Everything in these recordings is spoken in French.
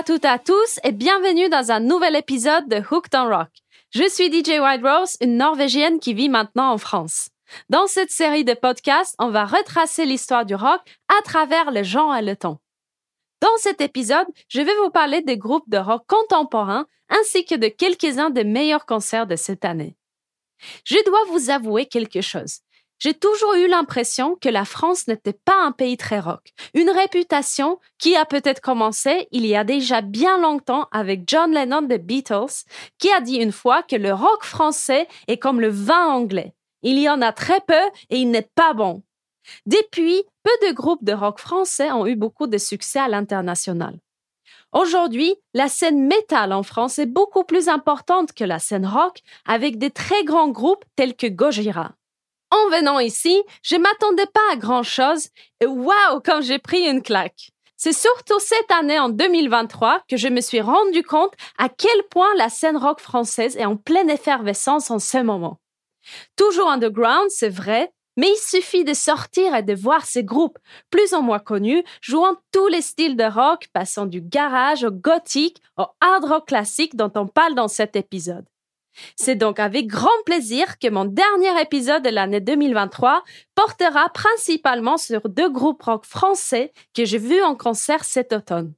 À toutes et à tous et bienvenue dans un nouvel épisode de Hooked on Rock. Je suis DJ White Rose, une Norvégienne qui vit maintenant en France. Dans cette série de podcasts, on va retracer l'histoire du rock à travers le genre et le temps. Dans cet épisode, je vais vous parler des groupes de rock contemporains ainsi que de quelques-uns des meilleurs concerts de cette année. Je dois vous avouer quelque chose. J'ai toujours eu l'impression que la France n'était pas un pays très rock. Une réputation qui a peut-être commencé il y a déjà bien longtemps avec John Lennon des Beatles, qui a dit une fois que le rock français est comme le vin anglais. Il y en a très peu et il n'est pas bon. Depuis, peu de groupes de rock français ont eu beaucoup de succès à l'international. Aujourd'hui, la scène métal en France est beaucoup plus importante que la scène rock, avec des très grands groupes tels que Gojira. En venant ici, je m'attendais pas à grand chose et waouh, comme j'ai pris une claque. C'est surtout cette année, en 2023, que je me suis rendu compte à quel point la scène rock française est en pleine effervescence en ce moment. Toujours underground, c'est vrai, mais il suffit de sortir et de voir ces groupes, plus ou moins connus, jouant tous les styles de rock, passant du garage au gothique au hard rock classique dont on parle dans cet épisode. C'est donc avec grand plaisir que mon dernier épisode de l'année 2023 portera principalement sur deux groupes rock français que j'ai vus en concert cet automne.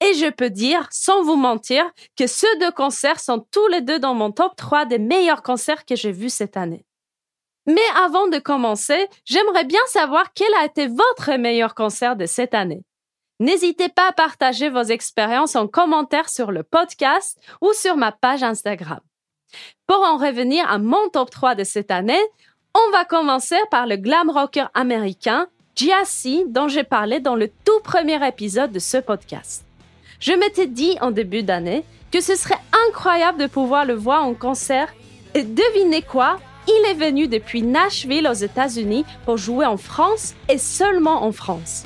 Et je peux dire, sans vous mentir, que ces deux concerts sont tous les deux dans mon top 3 des meilleurs concerts que j'ai vus cette année. Mais avant de commencer, j'aimerais bien savoir quel a été votre meilleur concert de cette année. N'hésitez pas à partager vos expériences en commentaire sur le podcast ou sur ma page Instagram. Pour en revenir à mon top 3 de cette année, on va commencer par le glam rocker américain Giassi dont j'ai parlé dans le tout premier épisode de ce podcast. Je m'étais dit en début d'année que ce serait incroyable de pouvoir le voir en concert et devinez quoi Il est venu depuis Nashville aux États-Unis pour jouer en France et seulement en France.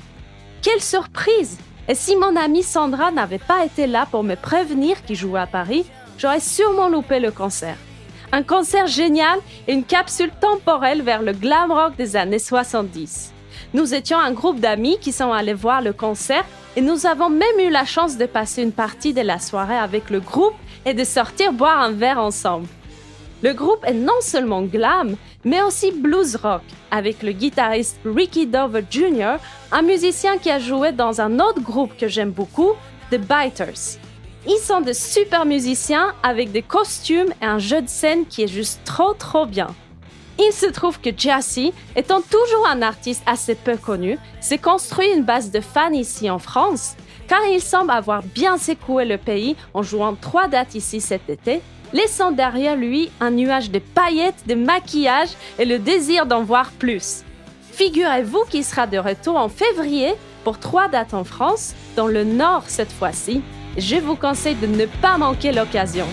Quelle surprise Et si mon amie Sandra n'avait pas été là pour me prévenir qu'il jouait à Paris, j'aurais sûrement loupé le concert. Un concert génial et une capsule temporelle vers le glam rock des années 70. Nous étions un groupe d'amis qui sont allés voir le concert et nous avons même eu la chance de passer une partie de la soirée avec le groupe et de sortir boire un verre ensemble. Le groupe est non seulement glam, mais aussi blues rock, avec le guitariste Ricky Dover Jr., un musicien qui a joué dans un autre groupe que j'aime beaucoup, The Biters. Ils sont de super musiciens avec des costumes et un jeu de scène qui est juste trop trop bien. Il se trouve que Jassy, étant toujours un artiste assez peu connu, s'est construit une base de fans ici en France, car il semble avoir bien secoué le pays en jouant trois dates ici cet été, laissant derrière lui un nuage de paillettes, de maquillage et le désir d'en voir plus. Figurez-vous qu'il sera de retour en février pour trois dates en France, dans le nord cette fois-ci, je vous conseille de ne pas manquer l'occasion.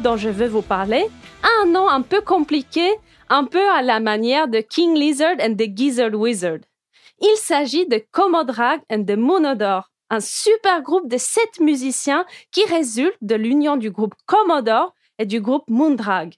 Dont je veux vous parler a un nom un peu compliqué, un peu à la manière de King Lizard and the Gizzard Wizard. Il s'agit de Comodrag and the Monodore, un super groupe de sept musiciens qui résulte de l'union du groupe Commodore et du groupe Moondrag.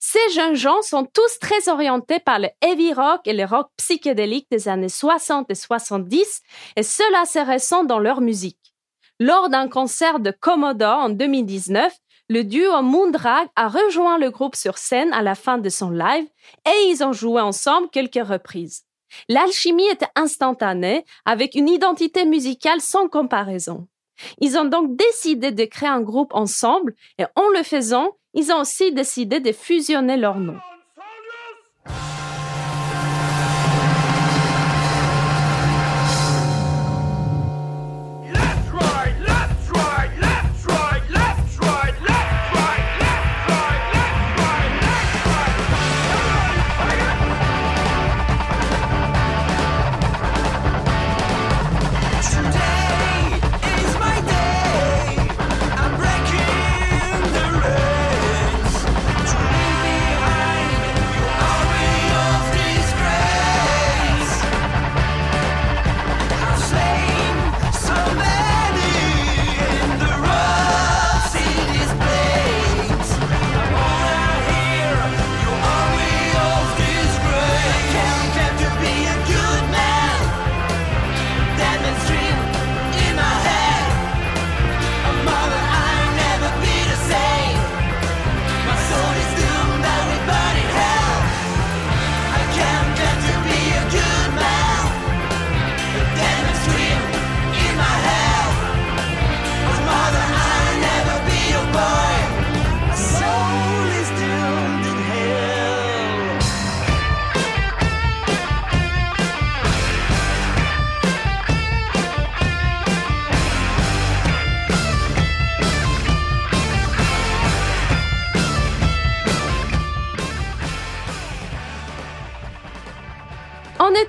Ces jeunes gens sont tous très orientés par le heavy rock et le rock psychédélique des années 60 et 70, et cela se ressent dans leur musique. Lors d'un concert de Commodore en 2019, le duo Moondrag a rejoint le groupe sur scène à la fin de son live et ils ont joué ensemble quelques reprises. L'alchimie était instantanée, avec une identité musicale sans comparaison. Ils ont donc décidé de créer un groupe ensemble et en le faisant, ils ont aussi décidé de fusionner leurs noms.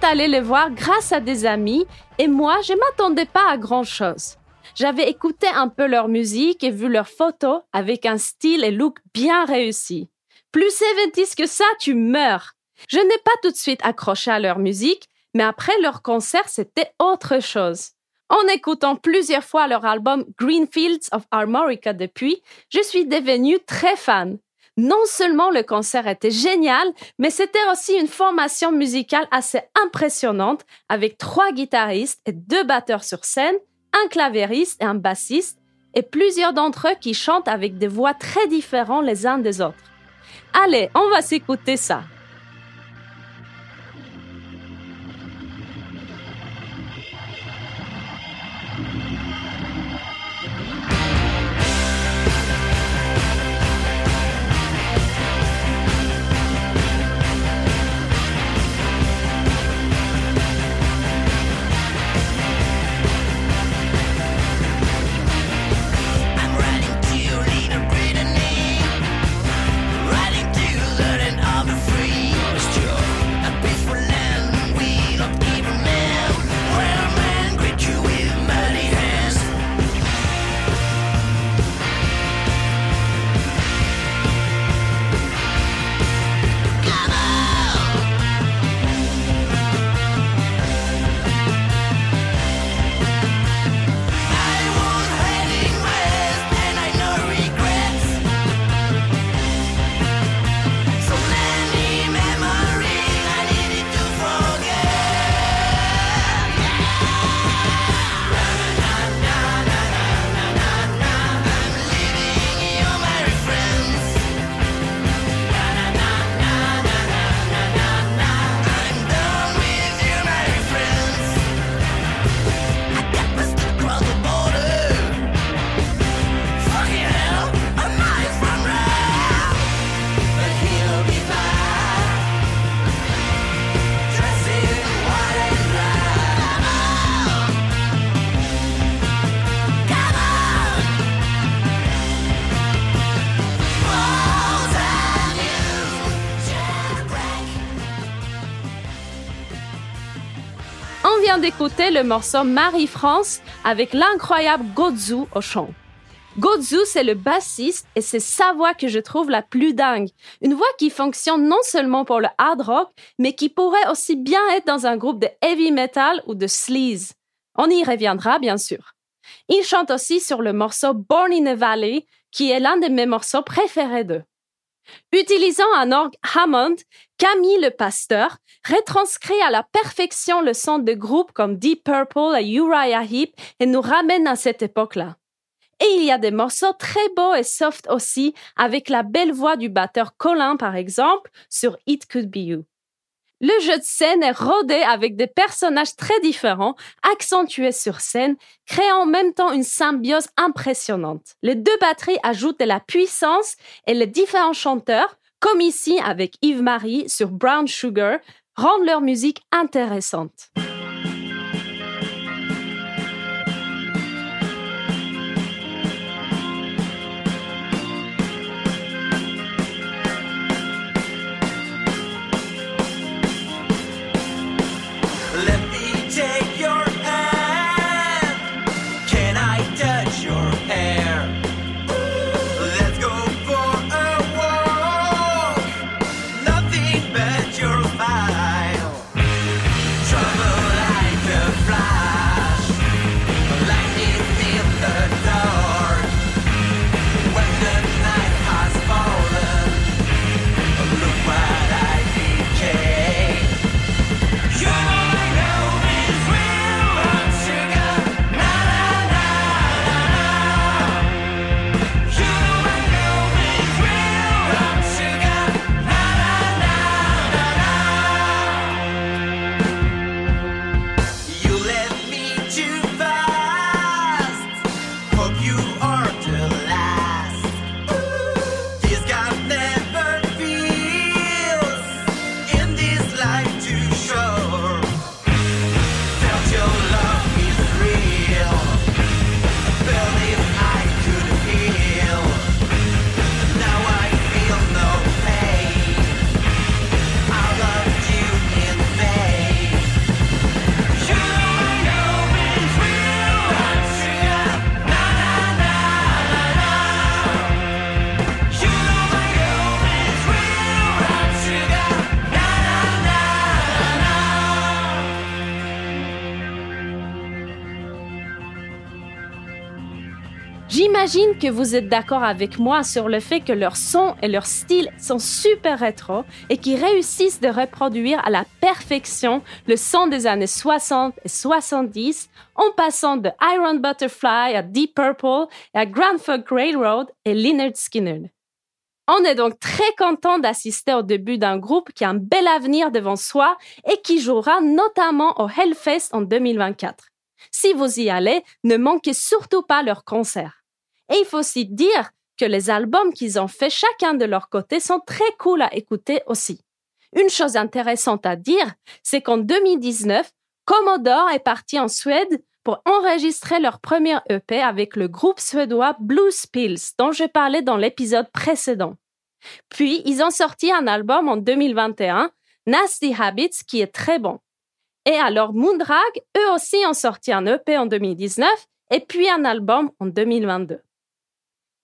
Est allé les voir grâce à des amis et moi, je m'attendais pas à grand chose. J'avais écouté un peu leur musique et vu leurs photos avec un style et look bien réussi. Plus 70 que ça, tu meurs. Je n'ai pas tout de suite accroché à leur musique, mais après leur concert, c'était autre chose. En écoutant plusieurs fois leur album Greenfields of Armorica depuis, je suis devenue très fan. Non seulement le concert était génial, mais c'était aussi une formation musicale assez impressionnante avec trois guitaristes et deux batteurs sur scène, un clavieriste et un bassiste, et plusieurs d'entre eux qui chantent avec des voix très différentes les uns des autres. Allez, on va s'écouter ça. Le morceau Marie-France avec l'incroyable Gozu au chant. Gozu, c'est le bassiste et c'est sa voix que je trouve la plus dingue. Une voix qui fonctionne non seulement pour le hard rock, mais qui pourrait aussi bien être dans un groupe de heavy metal ou de sleaze. On y reviendra, bien sûr. Il chante aussi sur le morceau Born in a Valley, qui est l'un de mes morceaux préférés d'eux. Utilisant un orgue Hammond, Camille le pasteur retranscrit à la perfection le son de groupes comme Deep Purple et Uriah Heep et nous ramène à cette époque-là. Et il y a des morceaux très beaux et soft aussi, avec la belle voix du batteur Colin par exemple, sur It Could Be You. Le jeu de scène est rodé avec des personnages très différents, accentués sur scène, créant en même temps une symbiose impressionnante. Les deux batteries ajoutent de la puissance et les différents chanteurs, comme ici avec Yves-Marie sur Brown Sugar, rendent leur musique intéressante. Que vous êtes d'accord avec moi sur le fait que leur son et leur style sont super rétro et qu'ils réussissent de reproduire à la perfection le son des années 60 et 70 en passant de Iron Butterfly à Deep Purple à Grand Funk Railroad et Leonard Skinner. On est donc très content d'assister au début d'un groupe qui a un bel avenir devant soi et qui jouera notamment au Hellfest en 2024. Si vous y allez, ne manquez surtout pas leur concert. Et il faut aussi dire que les albums qu'ils ont fait chacun de leur côté sont très cool à écouter aussi. Une chose intéressante à dire, c'est qu'en 2019, Commodore est parti en Suède pour enregistrer leur premier EP avec le groupe suédois Blues Pills dont je parlais dans l'épisode précédent. Puis, ils ont sorti un album en 2021, Nasty Habits, qui est très bon. Et alors Moondrag, eux aussi ont sorti un EP en 2019 et puis un album en 2022.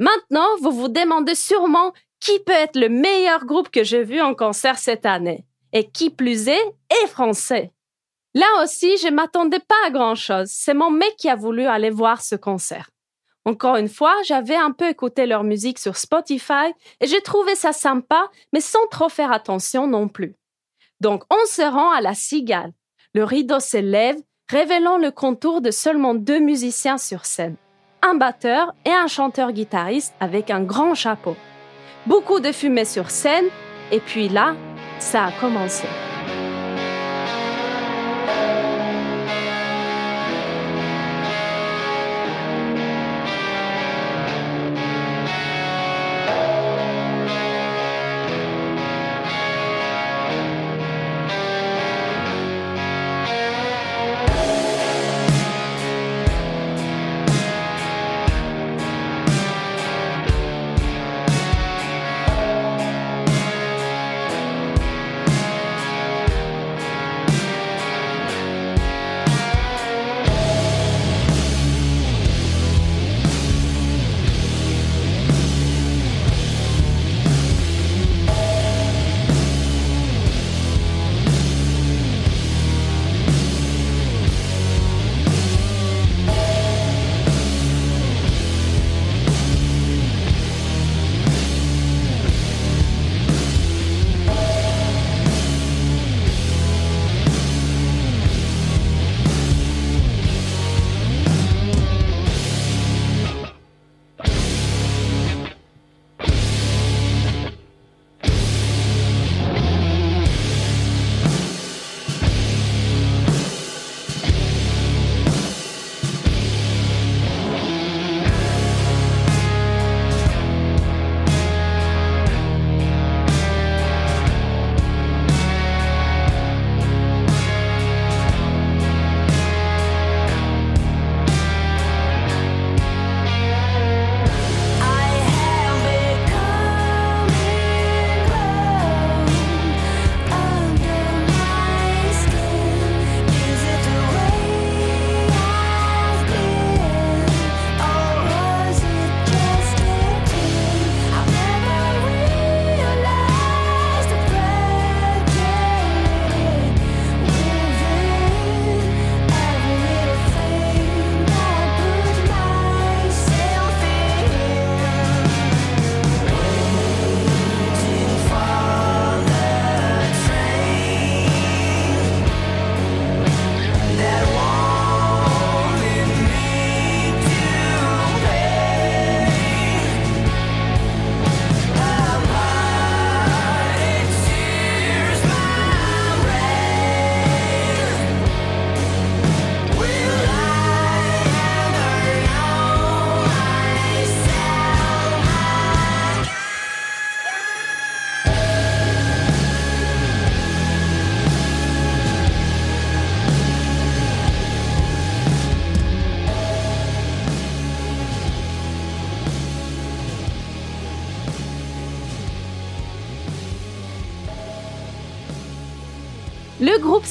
Maintenant, vous vous demandez sûrement qui peut être le meilleur groupe que j'ai vu en concert cette année. Et qui plus est, est français. Là aussi, je m'attendais pas à grand chose. C'est mon mec qui a voulu aller voir ce concert. Encore une fois, j'avais un peu écouté leur musique sur Spotify et j'ai trouvé ça sympa, mais sans trop faire attention non plus. Donc, on se rend à la cigale. Le rideau s'élève, révélant le contour de seulement deux musiciens sur scène un batteur et un chanteur-guitariste avec un grand chapeau. Beaucoup de fumée sur scène, et puis là, ça a commencé.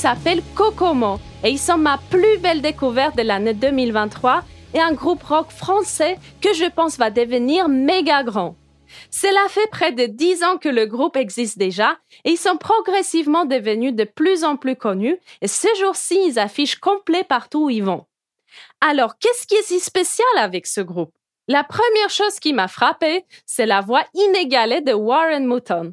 S'appelle Kokomo et ils sont ma plus belle découverte de l'année 2023 et un groupe rock français que je pense va devenir méga grand. Cela fait près de dix ans que le groupe existe déjà et ils sont progressivement devenus de plus en plus connus et ce jour-ci ils affichent complet partout où ils vont. Alors, qu'est-ce qui est si spécial avec ce groupe? La première chose qui m'a frappé, c'est la voix inégalée de Warren Mouton.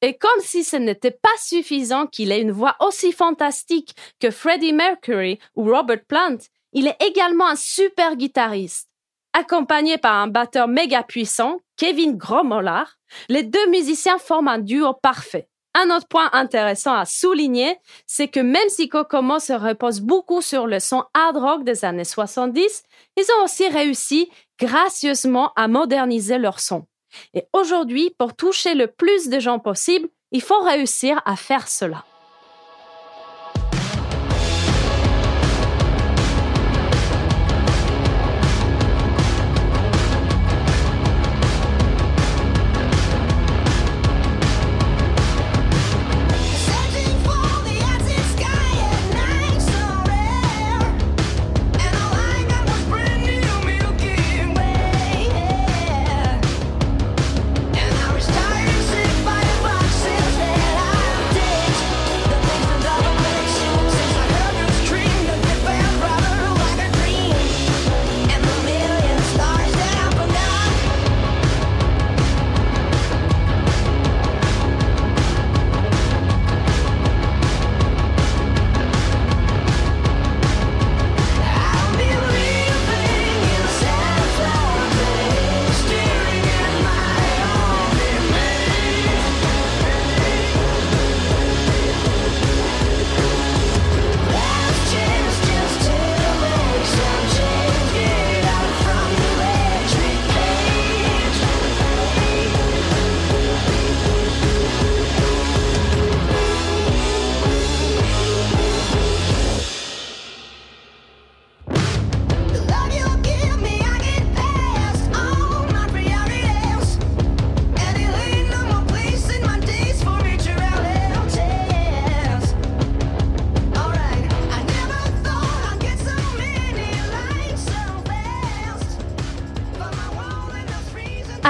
Et comme si ce n'était pas suffisant qu'il ait une voix aussi fantastique que Freddie Mercury ou Robert Plant, il est également un super guitariste. Accompagné par un batteur méga puissant, Kevin Gromolar, les deux musiciens forment un duo parfait. Un autre point intéressant à souligner, c'est que même si Kokomo se repose beaucoup sur le son hard rock des années 70, ils ont aussi réussi gracieusement à moderniser leur son. Et aujourd'hui, pour toucher le plus de gens possible, il faut réussir à faire cela.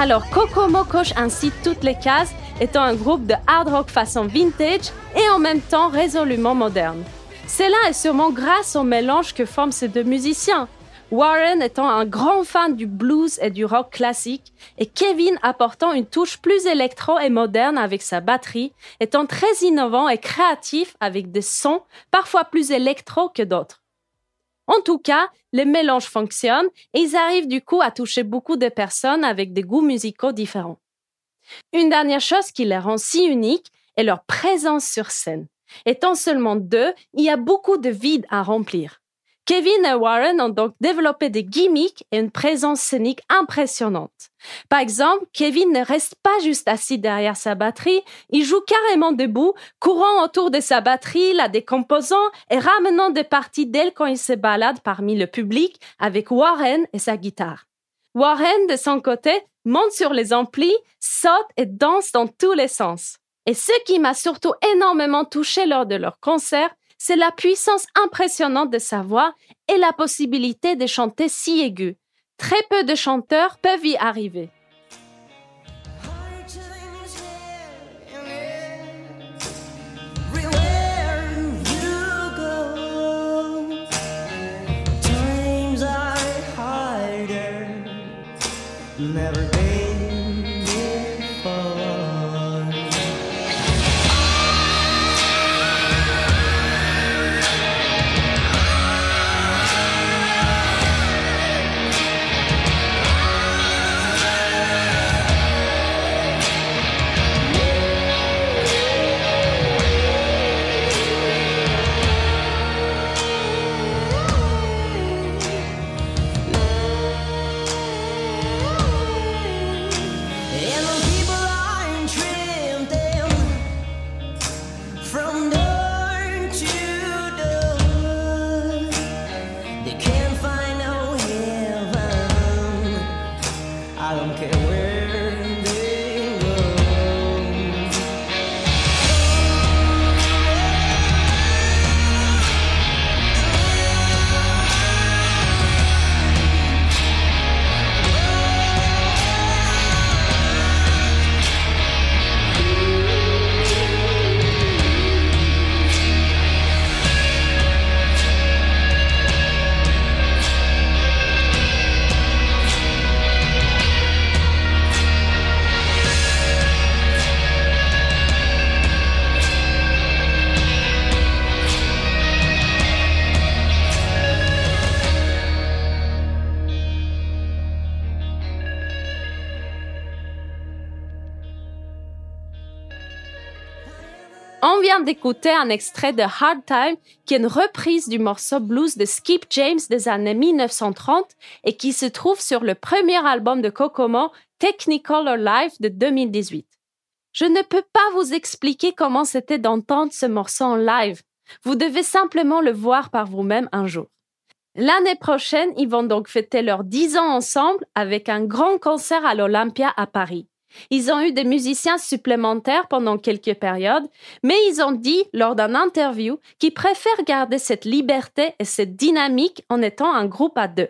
Alors, Kokomo coche ainsi toutes les cases, étant un groupe de hard rock façon vintage et en même temps résolument moderne. Cela est sûrement grâce au mélange que forment ces deux musiciens. Warren étant un grand fan du blues et du rock classique, et Kevin apportant une touche plus électro et moderne avec sa batterie, étant très innovant et créatif avec des sons parfois plus électro que d'autres. En tout cas, les mélanges fonctionnent et ils arrivent du coup à toucher beaucoup de personnes avec des goûts musicaux différents. Une dernière chose qui les rend si uniques est leur présence sur scène. Étant seulement deux, il y a beaucoup de vide à remplir. Kevin et Warren ont donc développé des gimmicks et une présence scénique impressionnante. Par exemple, Kevin ne reste pas juste assis derrière sa batterie, il joue carrément debout, courant autour de sa batterie, la décomposant et ramenant des parties d'elle quand il se balade parmi le public avec Warren et sa guitare. Warren, de son côté, monte sur les amplis, saute et danse dans tous les sens. Et ce qui m'a surtout énormément touché lors de leur concert, c'est la puissance impressionnante de sa voix et la possibilité de chanter si aigu. Très peu de chanteurs peuvent y arriver. I don't care. On vient d'écouter un extrait de Hard Time, qui est une reprise du morceau blues de Skip James des années 1930 et qui se trouve sur le premier album de Kokomo, Technicolor Life de 2018. Je ne peux pas vous expliquer comment c'était d'entendre ce morceau en live. Vous devez simplement le voir par vous-même un jour. L'année prochaine, ils vont donc fêter leurs 10 ans ensemble avec un grand concert à l'Olympia à Paris. Ils ont eu des musiciens supplémentaires pendant quelques périodes, mais ils ont dit lors d'un interview qu'ils préfèrent garder cette liberté et cette dynamique en étant un groupe à deux.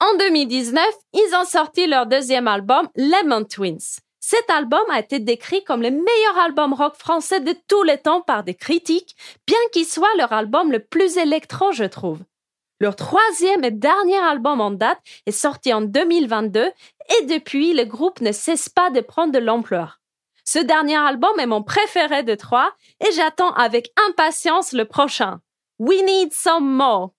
En 2019, ils ont sorti leur deuxième album, Lemon Twins. Cet album a été décrit comme le meilleur album rock français de tous les temps par des critiques, bien qu'il soit leur album le plus électro, je trouve. Leur troisième et dernier album en date est sorti en 2022 et depuis, le groupe ne cesse pas de prendre de l'ampleur. Ce dernier album est mon préféré de trois et j'attends avec impatience le prochain. We Need Some More.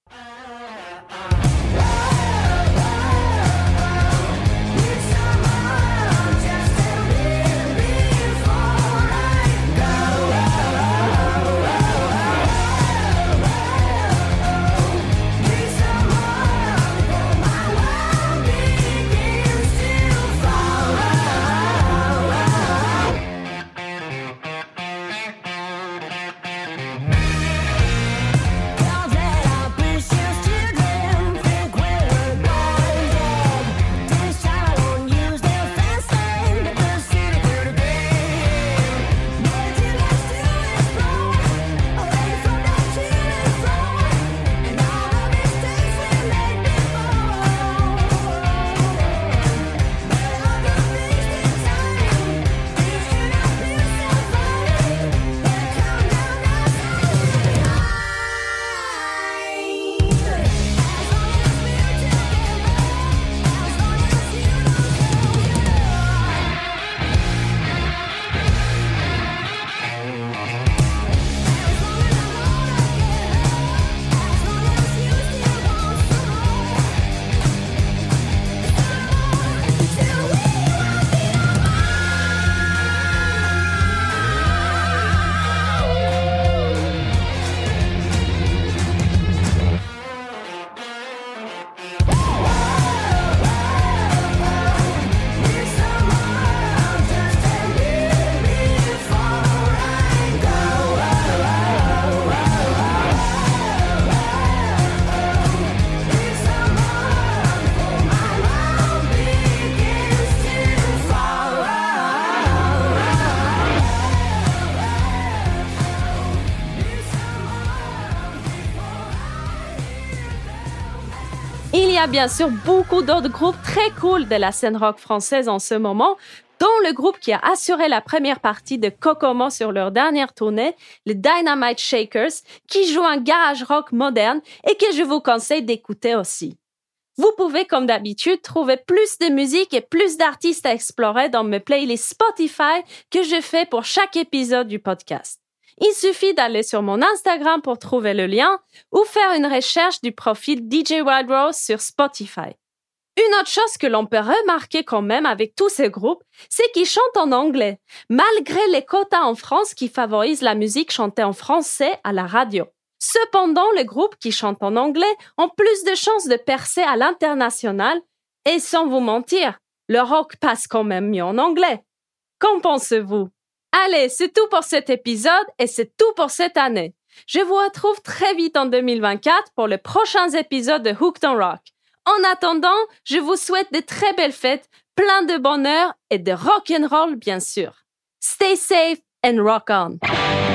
A bien sûr beaucoup d'autres groupes très cool de la scène rock française en ce moment, dont le groupe qui a assuré la première partie de Kokomo sur leur dernière tournée, les Dynamite Shakers, qui jouent un garage rock moderne et que je vous conseille d'écouter aussi. Vous pouvez, comme d'habitude, trouver plus de musique et plus d'artistes à explorer dans mes playlists Spotify que je fais pour chaque épisode du podcast. Il suffit d'aller sur mon Instagram pour trouver le lien ou faire une recherche du profil DJ Wild Rose sur Spotify. Une autre chose que l'on peut remarquer quand même avec tous ces groupes, c'est qu'ils chantent en anglais, malgré les quotas en France qui favorisent la musique chantée en français à la radio. Cependant, les groupes qui chantent en anglais ont plus de chances de percer à l'international et sans vous mentir, le rock passe quand même mieux en anglais. Qu'en pensez-vous? Allez, c'est tout pour cet épisode et c'est tout pour cette année. Je vous retrouve très vite en 2024 pour les prochains épisodes de Hooked on Rock. En attendant, je vous souhaite de très belles fêtes, plein de bonheur et de rock and roll bien sûr. Stay safe and rock on.